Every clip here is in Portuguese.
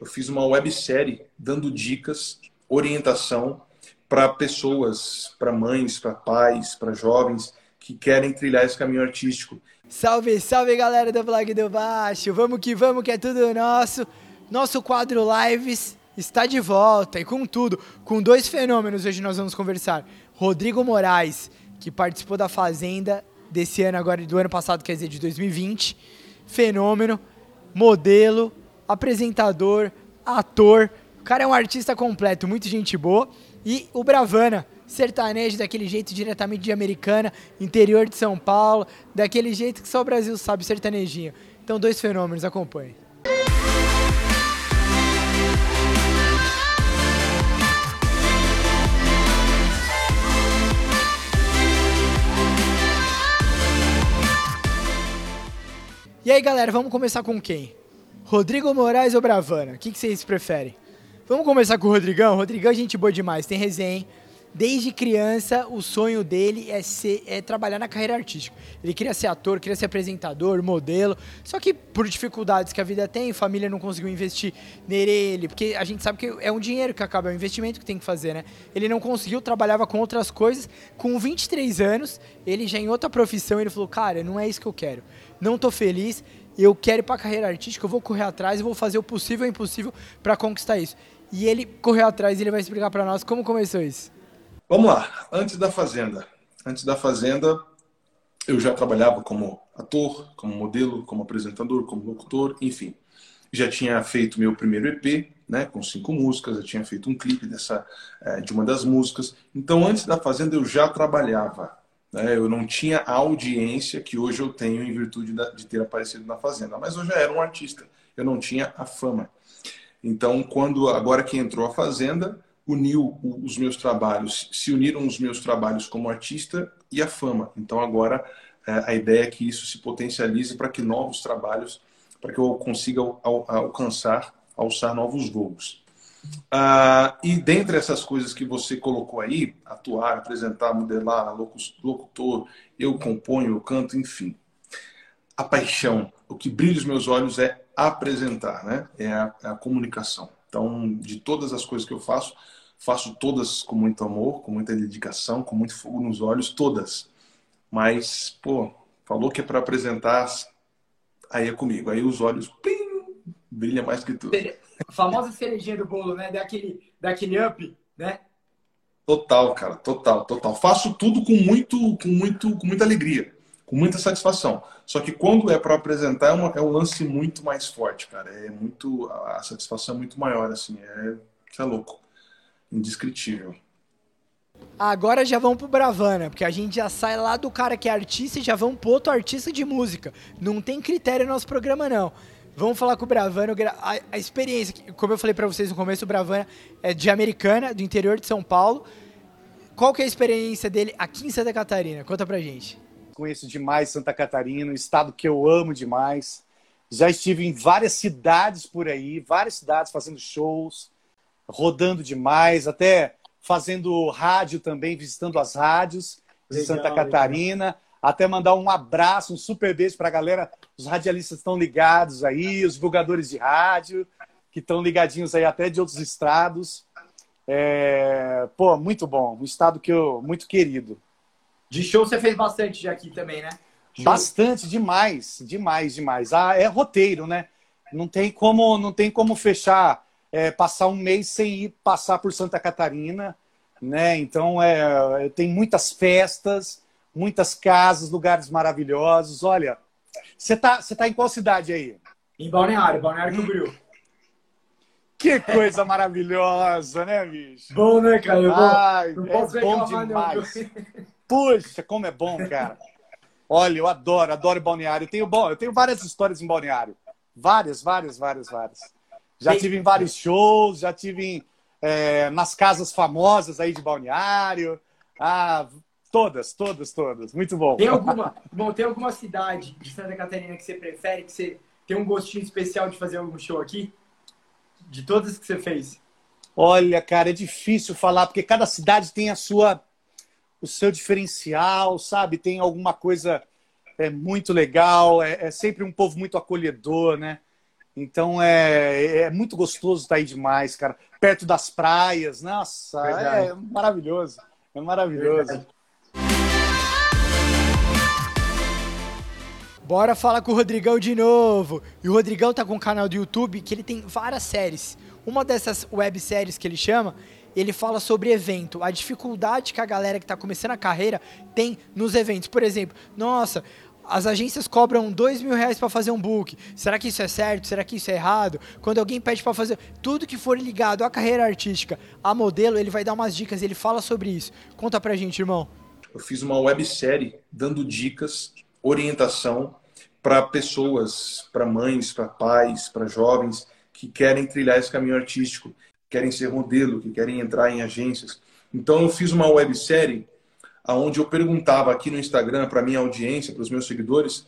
eu fiz uma websérie dando dicas, orientação para pessoas, para mães, para pais, para jovens que querem trilhar esse caminho artístico. Salve, salve galera do Blog do Baixo! Vamos que vamos, que é tudo nosso. Nosso quadro Lives está de volta e com tudo, com dois fenômenos hoje nós vamos conversar. Rodrigo Moraes, que participou da Fazenda desse ano agora, do ano passado, quer dizer, de 2020. Fenômeno, modelo, apresentador, ator. O cara é um artista completo, muito gente boa. E o Bravana, sertanejo daquele jeito diretamente de Americana, interior de São Paulo, daquele jeito que só o Brasil sabe, sertanejinho. Então, dois fenômenos, acompanhe. E aí, galera, vamos começar com quem? Rodrigo Moraes ou Bravana? O que, que vocês preferem? Vamos começar com o Rodrigão? Rodrigão é gente boa demais, tem resenha, Desde criança, o sonho dele é, ser, é trabalhar na carreira artística. Ele queria ser ator, queria ser apresentador, modelo. Só que por dificuldades que a vida tem, família não conseguiu investir nele, porque a gente sabe que é um dinheiro que acaba, é um investimento que tem que fazer, né? Ele não conseguiu, trabalhava com outras coisas. Com 23 anos, ele já em outra profissão, ele falou: Cara, não é isso que eu quero. Não tô feliz, eu quero ir para a carreira artística, eu vou correr atrás e vou fazer o possível e o impossível para conquistar isso. E ele correu atrás e ele vai explicar para nós como começou isso. Vamos lá. Antes da Fazenda. Antes da Fazenda, eu já trabalhava como ator, como modelo, como apresentador, como locutor, enfim. Já tinha feito meu primeiro EP, né, com cinco músicas, já tinha feito um clipe dessa, eh, de uma das músicas. Então, antes da Fazenda, eu já trabalhava. Né? Eu não tinha a audiência que hoje eu tenho em virtude de ter aparecido na Fazenda, mas eu já era um artista. Eu não tinha a fama. Então, quando agora que entrou a Fazenda, uniu os meus trabalhos, se uniram os meus trabalhos como artista e a fama. Então agora é, a ideia é que isso se potencialize para que novos trabalhos, para que eu consiga alcançar, alçar novos voos. Ah, e dentre essas coisas que você colocou aí, atuar, apresentar, modelar, locutor, eu componho, eu canto, enfim. A paixão, o que brilha os meus olhos é apresentar, né? É a, é a comunicação. Então, de todas as coisas que eu faço, Faço todas com muito amor, com muita dedicação, com muito fogo nos olhos, todas. Mas, pô, falou que é para apresentar, aí é comigo. Aí os olhos, plim, brilha mais que tudo. A famosa cerejinha do bolo, né? Daquele, daquele up, né? Total, cara, total, total. Faço tudo com muito, com muito, com muita alegria, com muita satisfação. Só que quando é para apresentar é, uma, é um lance muito mais forte, cara. É muito, a satisfação é muito maior, assim. É, é louco indescritível. Agora já vamos pro Bravana, porque a gente já sai lá do cara que é artista e já vamos pro outro artista de música. Não tem critério no nosso programa, não. Vamos falar com o Bravana. A, a experiência, como eu falei para vocês no começo, o Bravana é de Americana, do interior de São Paulo. Qual que é a experiência dele aqui em Santa Catarina? Conta pra gente. Conheço demais Santa Catarina, um estado que eu amo demais. Já estive em várias cidades por aí, várias cidades fazendo shows rodando demais, até fazendo rádio também, visitando as rádios de legal, Santa Catarina. Legal. Até mandar um abraço, um super beijo para a galera. Os radialistas estão ligados aí, os divulgadores de rádio, que estão ligadinhos aí até de outros estados. É... Pô, muito bom. Um estado que eu muito querido. De show você fez bastante já aqui também, né? Show. Bastante, demais, demais, demais. Ah, é roteiro, né? Não tem como, não tem como fechar é, passar um mês sem ir passar por Santa Catarina, né? Então é, tem muitas festas, muitas casas, lugares maravilhosos. Olha, você tá, você tá em qual cidade aí? Em Balneário, Balneário Camboriú. Que coisa maravilhosa, né, bicho? Bom, né, cara? Eu Ai, não é bom demais. Puxa, como é bom, cara. Olha, eu adoro, adoro balneário. Eu tenho, bom, eu tenho várias histórias em balneário. Várias, várias, várias, várias. Já tive em vários shows, já tive em, é, nas casas famosas aí de balneário. Ah, todas, todas, todas. Muito bom. Tem alguma, bom, tem alguma cidade de Santa Catarina que você prefere, que você tem um gostinho especial de fazer algum show aqui? De todas que você fez? Olha, cara, é difícil falar, porque cada cidade tem a sua o seu diferencial, sabe? Tem alguma coisa é muito legal, é, é sempre um povo muito acolhedor, né? Então é, é muito gostoso estar aí demais, cara. Perto das praias, nossa, Verdade. é maravilhoso. É maravilhoso. Verdade. Bora falar com o Rodrigão de novo. E o Rodrigão tá com um canal do YouTube que ele tem várias séries. Uma dessas webséries que ele chama, ele fala sobre evento, a dificuldade que a galera que está começando a carreira tem nos eventos. Por exemplo, nossa, as agências cobram dois mil reais para fazer um book. Será que isso é certo? Será que isso é errado? Quando alguém pede para fazer tudo que for ligado à carreira artística, a modelo, ele vai dar umas dicas. Ele fala sobre isso. Conta pra gente, irmão. Eu fiz uma websérie dando dicas orientação para pessoas, para mães, para pais, para jovens que querem trilhar esse caminho artístico, querem ser modelo, que querem entrar em agências. Então eu fiz uma websérie onde eu perguntava aqui no Instagram para minha audiência, para os meus seguidores,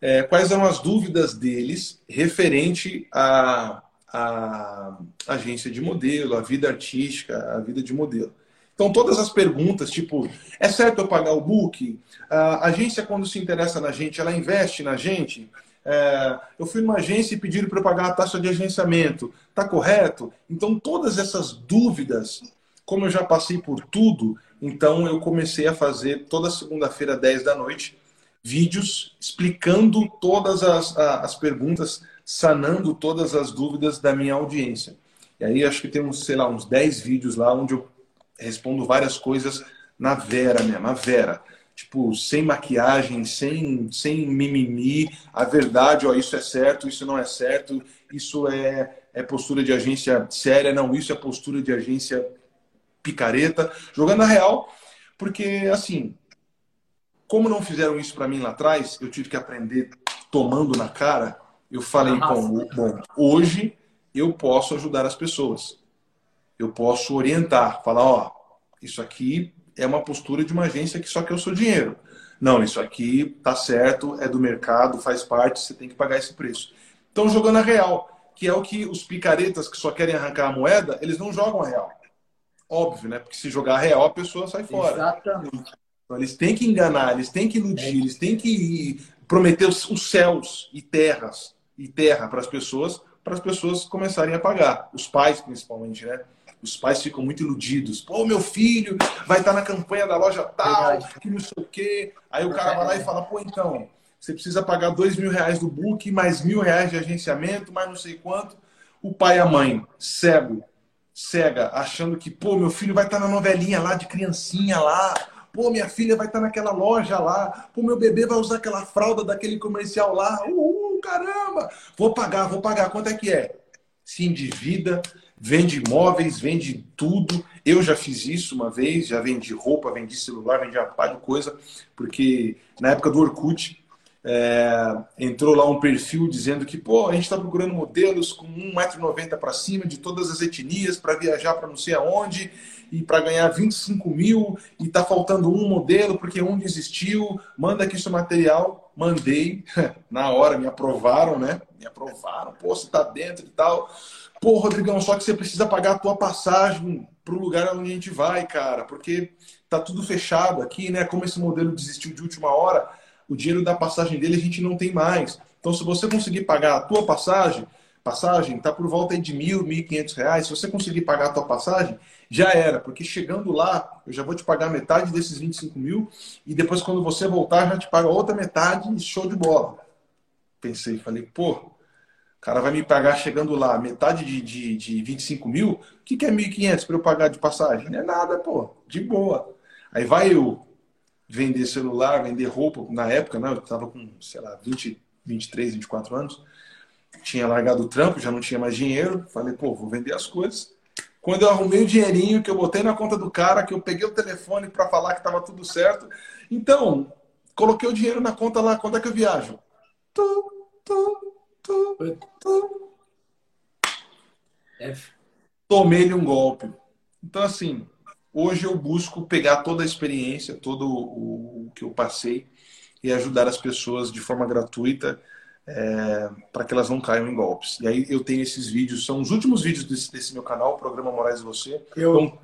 é, quais eram as dúvidas deles referente à, à agência de modelo, à vida artística, à vida de modelo. Então, todas as perguntas, tipo, é certo eu pagar o book? A agência, quando se interessa na gente, ela investe na gente? É, eu fui numa agência e pediram para eu pagar a taxa de agenciamento. Tá correto? Então, todas essas dúvidas, como eu já passei por tudo, então eu comecei a fazer toda segunda-feira, 10 da noite, vídeos explicando todas as, as perguntas, sanando todas as dúvidas da minha audiência. E aí acho que tem uns, sei lá, uns 10 vídeos lá onde eu respondo várias coisas na Vera mesmo, a Vera. Tipo, sem maquiagem, sem, sem mimimi, a verdade, ó, isso é certo, isso não é certo, isso é, é postura de agência séria, não, isso é postura de agência picareta, jogando a real, porque assim, como não fizeram isso para mim lá atrás, eu tive que aprender tomando na cara. Eu falei, bom, bom, hoje eu posso ajudar as pessoas eu posso orientar, falar, ó, isso aqui é uma postura de uma agência que só quer o seu dinheiro. Não, isso aqui tá certo, é do mercado, faz parte, você tem que pagar esse preço. Então, jogando a real, que é o que os picaretas que só querem arrancar a moeda, eles não jogam a real. Óbvio, né? Porque se jogar a real, a pessoa sai fora. Exatamente. Então, eles têm que enganar, eles têm que iludir, eles têm que prometer os céus e terras e terra para as pessoas, para as pessoas começarem a pagar. Os pais, principalmente, né? Os pais ficam muito iludidos. Pô, meu filho vai estar na campanha da loja tal, que não sei o quê. Aí o cara vai lá e fala, pô, então, você precisa pagar dois mil reais do book, mais mil reais de agenciamento, mais não sei quanto. O pai e a mãe, cego, cega, achando que, pô, meu filho vai estar na novelinha lá de criancinha lá. Pô, minha filha vai estar naquela loja lá. Pô, meu bebê vai usar aquela fralda daquele comercial lá. Uh, caramba! Vou pagar, vou pagar. Quanto é que é? Se endivida, vende imóveis, vende tudo. Eu já fiz isso uma vez, já vendi roupa, vendi celular, vendi a par de coisa, porque na época do Orkut é, entrou lá um perfil dizendo que pô, a gente está procurando modelos com 1,90m para cima, de todas as etnias, para viajar para não sei aonde, e para ganhar 25 mil, e está faltando um modelo porque um desistiu, manda aqui seu material. Mandei, na hora me aprovaram, né? Me aprovaram, pô, você está dentro e tal. Pô, Rodrigão, só que você precisa pagar a tua passagem para o lugar onde a gente vai, cara, porque tá tudo fechado aqui, né? Como esse modelo desistiu de última hora, o dinheiro da passagem dele a gente não tem mais. Então, se você conseguir pagar a tua passagem, passagem tá por volta de mil, mil e quinhentos reais. Se você conseguir pagar a tua passagem, já era, porque chegando lá, eu já vou te pagar metade desses 25 mil e depois quando você voltar, já te paga outra metade show de bola. Pensei, falei, pô, o cara vai me pagar chegando lá metade de, de, de 25 mil. O que, que é 1.500 para eu pagar de passagem? Não é nada, pô. De boa. Aí vai eu vender celular, vender roupa. Na época, né? Eu estava com, sei lá, 20, 23, 24 anos. Tinha largado o trampo, já não tinha mais dinheiro. Falei, pô, vou vender as coisas. Quando eu arrumei o dinheirinho que eu botei na conta do cara, que eu peguei o telefone para falar que estava tudo certo. Então, coloquei o dinheiro na conta lá. Quando é que eu viajo? Tô, tô, Tomei-lhe um golpe. Então, assim, hoje eu busco pegar toda a experiência, todo o que eu passei e ajudar as pessoas de forma gratuita é, para que elas não caiam em golpes. E aí eu tenho esses vídeos, são os últimos vídeos desse, desse meu canal, o programa Moraes e Você. Eu,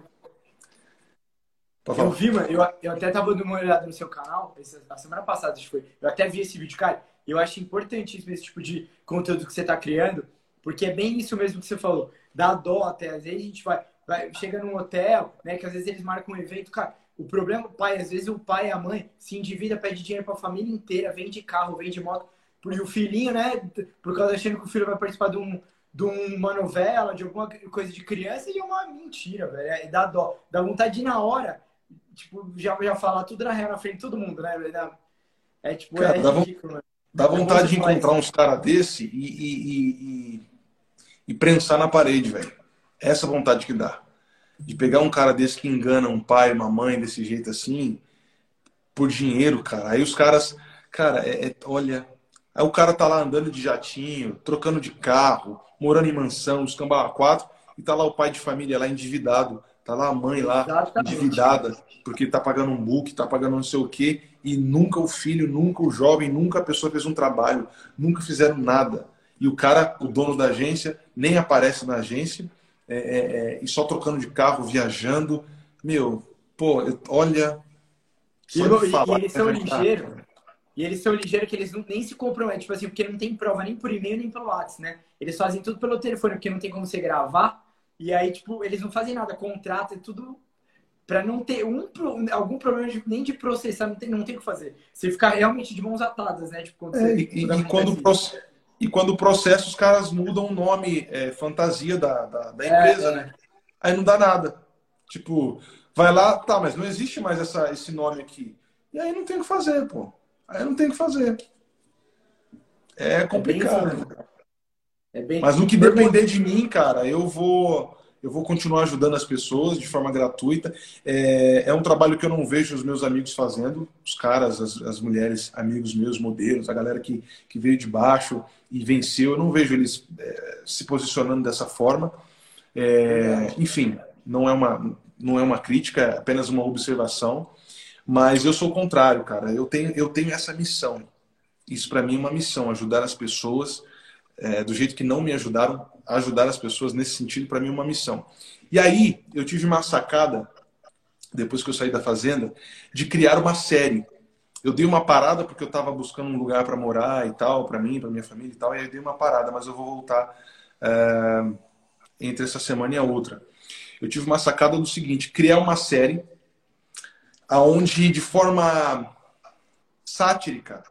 então, eu vi, mano, eu, eu até tava dando uma olhada no seu canal, a semana passada, acho que foi. Eu até vi esse vídeo, cara eu acho importantíssimo esse tipo de conteúdo que você está criando, Porque é bem isso mesmo que você falou. Dá dó até. Às vezes a gente vai, vai chega num hotel, né? Que às vezes eles marcam um evento, cara. O problema, o pai, às vezes o pai e a mãe se endivida, pede dinheiro para a família inteira, vende carro, vende moto. E o filhinho, né? Por causa achando que o filho vai participar de, um, de uma novela, de alguma coisa de criança, e é uma mentira, velho. É, dá dó. Dá vontade de ir na hora, tipo, já, já falar tudo na real na frente de todo mundo, né? É tipo, Cara, é dá ridículo. Dá vontade de encontrar uns caras desse e, e, e, e, prensar na parede, velho. Essa vontade que dá. De pegar um cara desse que engana um pai, uma mãe desse jeito assim, por dinheiro, cara. Aí os caras, cara, é, é, olha. Aí o cara tá lá andando de jatinho, trocando de carro, morando em mansão, os cambala quatro, e tá lá o pai de família lá endividado, tá lá a mãe lá Exatamente. endividada, porque tá pagando um book, tá pagando não sei o quê, e nunca o filho, nunca o jovem, nunca a pessoa fez um trabalho, nunca fizeram nada. E o cara, o dono da agência, nem aparece na agência, é, é, é, e só trocando de carro, viajando. Meu, pô, eu- olha. E, falar, e eles são é ligeiros. E eles são ligeiros que eles não, nem se comprometem, tipo assim, porque não tem prova nem por e-mail nem pelo WhatsApp, né? Eles fazem tudo pelo telefone, porque não tem como você gravar. E aí, tipo, eles não fazem nada, contrato é tudo pra não ter um, algum problema de- nem de processar, não tem, não tem o que fazer. Você ficar realmente de mãos atadas, né? Tipo, quando É, você, e, e- quando e quando o acontece proce- e quando o processo, os caras mudam o nome, é, fantasia da, da, da É, empresa, é. né? Aí não dá nada. Tipo, vai lá, tá, mas não existe mais essa, esse nome aqui. E aí não tem o que fazer, pô. Aí não tem o que fazer. É É complicado. né? É bem... Mas no que depender de mim, cara, eu vou eu vou continuar ajudando as pessoas de forma gratuita. É, é um trabalho que eu não vejo os meus amigos fazendo, os caras, as, as mulheres, amigos meus, modelos, a galera que, que veio de baixo e venceu. Eu não vejo eles é, se posicionando dessa forma. É, enfim, não é uma não é uma crítica, é apenas uma observação. Mas eu sou o contrário, cara. Eu tenho eu tenho essa missão. Isso para mim é uma missão, ajudar as pessoas é, do jeito que não me ajudaram, ajudar as pessoas nesse sentido, para mim, é uma missão. E aí, eu tive uma sacada, depois que eu saí da fazenda, de criar uma série. Eu dei uma parada porque eu estava buscando um lugar para morar e tal, para mim, para minha família e tal, e aí eu dei uma parada, mas eu vou voltar é, entre essa semana e a outra. Eu tive uma sacada do seguinte: criar uma série aonde, de forma sátrica,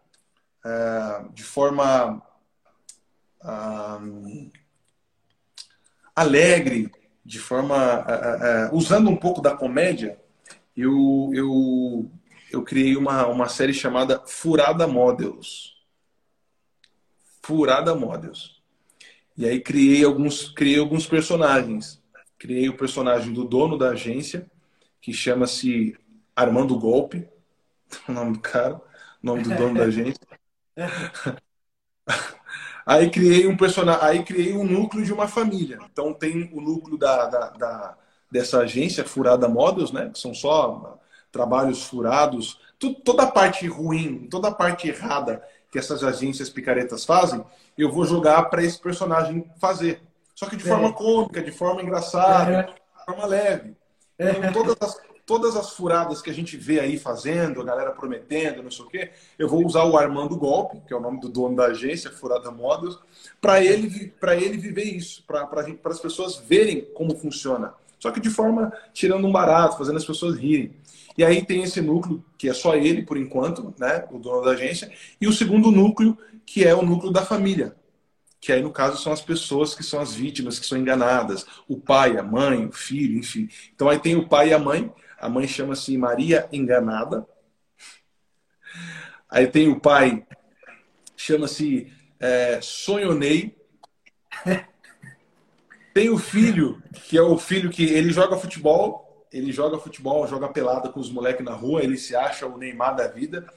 é, de forma ah, alegre, de forma usando um pouco da comédia, eu eu, eu criei uma, uma série chamada Furada Models. Furada Models. E aí criei alguns criei alguns personagens. Criei o personagem do dono da agência, que chama-se Armando Golpe, o nome do cara, o nome do dono da agência. Aí criei um personagem, aí criei um núcleo de uma família. Então tem o núcleo da, da, da- dessa agência Furada Models, né? Que são só trabalhos furados, Tu- toda a parte ruim, toda a parte errada que essas agências picaretas fazem, eu vou jogar para esse personagem fazer. Só que de É. forma cômica, de forma engraçada, É. de forma leve. Então, todas as, todas as furadas que a gente vê aí fazendo, a galera prometendo, não sei o quê, eu vou usar o Armando Golpe, que é o nome do dono da agência, Furada Models, para ele, ele viver isso, para as pessoas verem como funciona. Só que de forma tirando um barato, fazendo as pessoas rirem. E aí tem esse núcleo, que é só ele por enquanto, né, o dono da agência, e o segundo núcleo, que é o núcleo da família, que aí no caso são as pessoas que são as vítimas, que são enganadas, o pai, a mãe, o filho, enfim. Então aí tem o pai e a mãe, a mãe chama-se Maria Enganada. Aí tem o pai, chama-se é, Sonhonei. Tem o filho, que é o filho que ele joga futebol, ele joga futebol, joga pelada com os moleques na rua, ele se acha o Neymar da vida.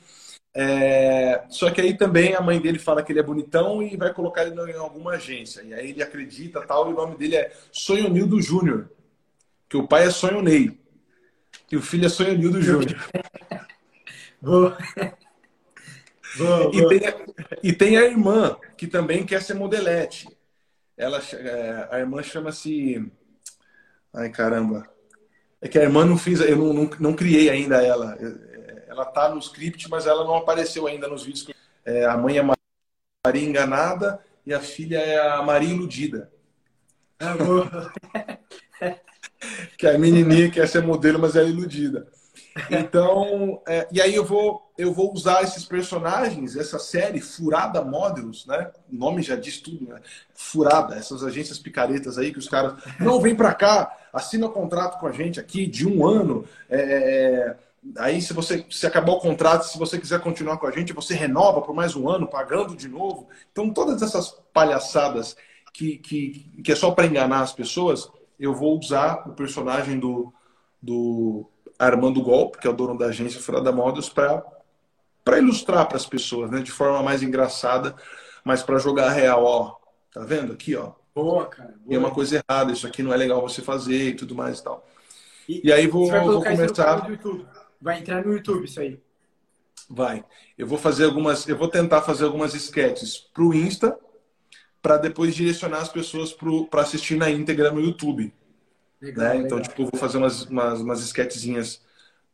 É, só que aí também a mãe dele fala que ele é bonitão e vai colocar ele em alguma agência. E aí ele acredita tal, e o nome dele é Sonhonildo Júnior. Que o pai é Sonhonei. E o filho é Sonhonildo Júnior. Boa. Boa, E boa. tem, a, e tem a irmã, que também quer ser modelete. Ela, é, a irmã chama-se. Ai, caramba. É que a irmã não fiz, eu não, não, não criei ainda ela. Ela tá no script, mas ela não apareceu ainda nos vídeos. É, a mãe é Maria Enganada e a filha é a Maria Iludida. Ah. que é a menininha que quer ser modelo, mas é iludida. Então, é, e aí eu vou, eu vou usar esses personagens, essa série Furada Models, né? O nome já diz tudo, né? Furada, essas agências picaretas aí que os caras não vem para cá, assina um contrato com a gente aqui de um ano. É, é, aí, se você se acabar o contrato, se você quiser continuar com a gente, você renova por mais um ano, pagando de novo. Então, todas essas palhaçadas que, que, que é só para enganar as pessoas, eu vou usar o personagem do, do Armando Golpe, que é o dono da agência Furada Models, para ilustrar para as pessoas, né? De forma mais engraçada, mas para jogar real, ó. Tá vendo aqui, ó? Boa, cara. Boa. Tem uma coisa errada, isso aqui não é legal você fazer e tudo mais e tal. E, e aí vou, vou começar. Vai entrar no YouTube isso aí. Vai. Eu vou fazer algumas, eu vou tentar fazer algumas sketches pro Insta para depois direcionar as pessoas para assistir na íntegra no YouTube. Legal, né? Então, tipo, vou fazer umas, umas, umas sketchzinhas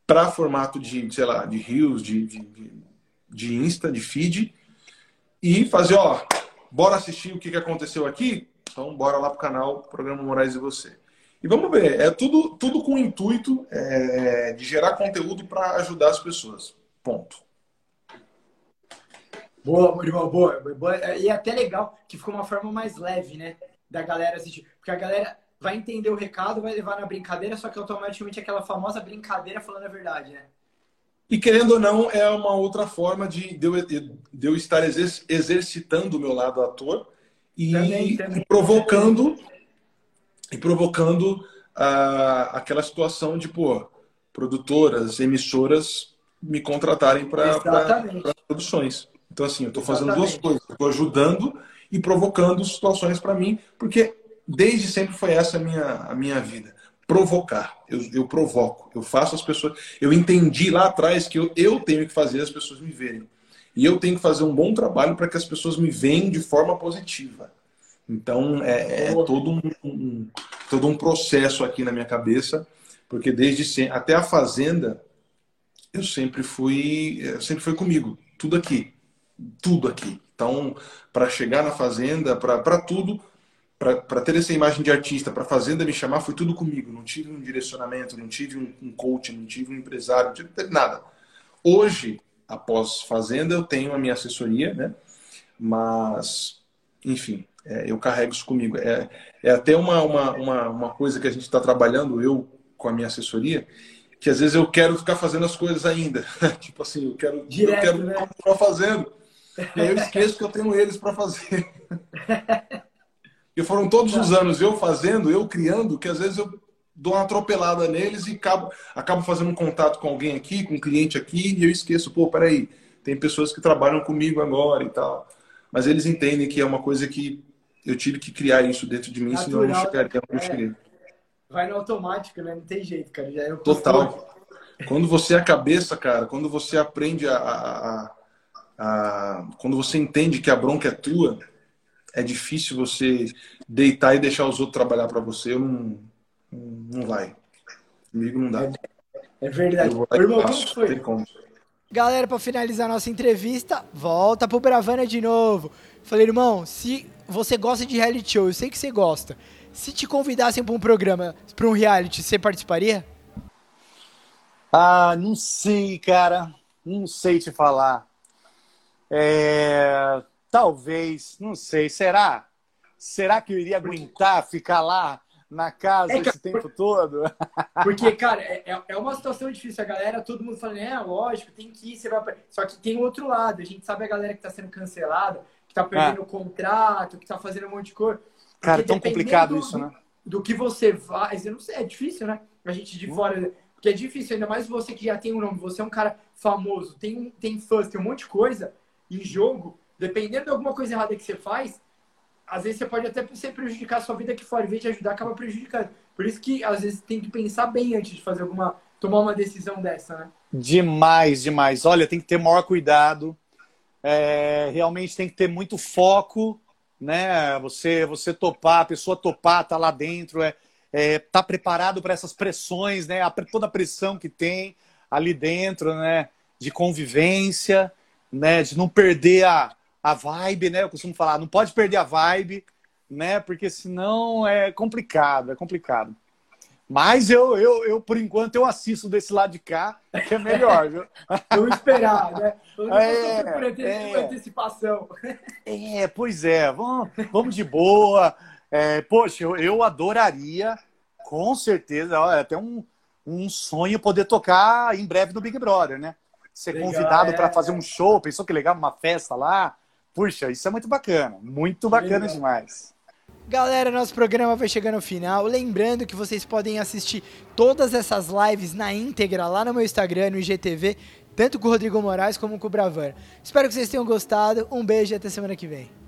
para formato de, sei lá, de Reels, de, de, de Insta, de feed, e fazer, ó, bora assistir o que, que aconteceu aqui? Então, bora lá pro canal Programa Moraes e Você. E vamos ver, é tudo, tudo com o intuito é, de gerar conteúdo para ajudar as pessoas. Ponto. Boa, Muriel, boa, boa. E é até legal que ficou uma forma mais leve, né? Da galera assistir. Porque a galera vai entender o recado, vai levar na brincadeira, só que automaticamente é aquela famosa brincadeira falando a verdade, né? E querendo ou não, é uma outra forma de, de, eu, de eu estar exercitando o meu lado ator e, também, também. e provocando e provocando aquela situação de pô, produtoras, emissoras me contratarem para produções. Então, assim, eu estou fazendo duas coisas. Estou ajudando e provocando situações para mim, porque desde sempre foi essa a minha, a minha vida. Provocar. Eu, eu provoco. Eu faço as pessoas. Eu entendi lá atrás que eu, eu tenho que fazer as pessoas me verem. E eu tenho que fazer um bom trabalho para que as pessoas me vejam de forma positiva. Então, é, é todo, um, um, todo um processo aqui na minha cabeça, porque desde sempre, até a Fazenda, eu sempre fui, sempre foi comigo, tudo aqui tudo aqui. Então, para chegar na Fazenda, para tudo, para ter essa imagem de artista, para a Fazenda me chamar, foi tudo comigo. Não tive um direcionamento, não tive um, um coach, não tive um empresário, não tive nada. Hoje, após Fazenda, eu tenho a minha assessoria, né? Mas, enfim, é, eu carrego isso comigo. É, é até uma, uma, uma, uma coisa que a gente está trabalhando, eu com a minha assessoria, que às vezes eu quero ficar fazendo as coisas ainda. tipo assim, eu quero, Direto, eu quero né? continuar fazendo. E aí eu esqueço que eu tenho eles para fazer. E foram todos os anos eu fazendo, eu criando, que às vezes eu dou uma atropelada neles e acabo, acabo fazendo um contato com alguém aqui, com um cliente aqui, e eu esqueço, pô, peraí, tem pessoas que trabalham comigo agora e tal. Mas eles entendem que é uma coisa que eu tive que criar isso dentro de mim, Natural, senão eu não chegaria onde eu é. cheguei. Vai no automático, né? Não tem jeito, cara. Já é Total. Quando você é a cabeça, cara, quando você aprende a, a, a, Quando você entende que a bronca é tua, é difícil você deitar e deixar os outros trabalhar para você. Eu não, não vai. Comigo não dá. É verdade. Eu Irmão, como foi? Como. Galera, para finalizar nossa entrevista, volta pro Bravana de novo. Falei, irmão, se você gosta de reality show, eu sei que você gosta. Se te convidassem para um programa, para um reality, você participaria? Ah, não sei, cara. Não sei te falar. É... Talvez, não sei. Será? Será que eu iria aguentar ficar lá na casa é, esse tempo todo? Porque, cara, é, é, é uma situação difícil. A galera, todo mundo falando, é, lógico, tem que ir. Você vai... Só que tem outro lado. A gente sabe a galera que está sendo cancelada, que está perdendo o contrato, que está fazendo um monte de coisa. Cara, é tão complicado isso, né? Do que você faz, eu não sei, é difícil, né? A gente de fora. Porque é difícil, ainda mais você que já tem um nome, você é um cara famoso, tem, tem fãs, tem um monte de coisa em jogo. Dependendo de alguma coisa errada que você faz, às vezes você pode até você prejudicar a sua vida aqui fora, em vez de ajudar, acaba prejudicando. Por isso que às vezes tem que pensar bem antes de fazer alguma. tomar uma decisão dessa, né? Demais, demais. Olha, tem que ter maior cuidado. É, realmente tem que ter muito foco né? Você você topar, a pessoa topar, tá lá dentro, é, é tá preparado para essas pressões, né? A, toda a pressão que tem ali dentro, né? De convivência, né? De não perder a, a vibe, né? Eu costumo falar, não pode perder a vibe, né? Porque senão é complicado, é complicado. Mas eu, eu, eu, por enquanto, eu assisto desse lado de cá, que é melhor, viu? Vamos esperar, né? Vamos é, é, antecipação. É, pois é, vamos, vamos de boa. É, poxa, eu, eu adoraria, com certeza, é até um, um sonho poder tocar em breve no Big Brother, né? Ser legal, convidado é, para fazer um show, pensou que legal, uma festa lá. Puxa, isso é muito bacana, muito bacana legal. demais. Galera, nosso programa vai chegando ao final. Lembrando que vocês podem assistir todas essas lives na íntegra lá no meu Instagram, no IGTV, tanto com o Rodrigo Moraes como com o Bravan. Espero que vocês tenham gostado. Um beijo e até semana que vem.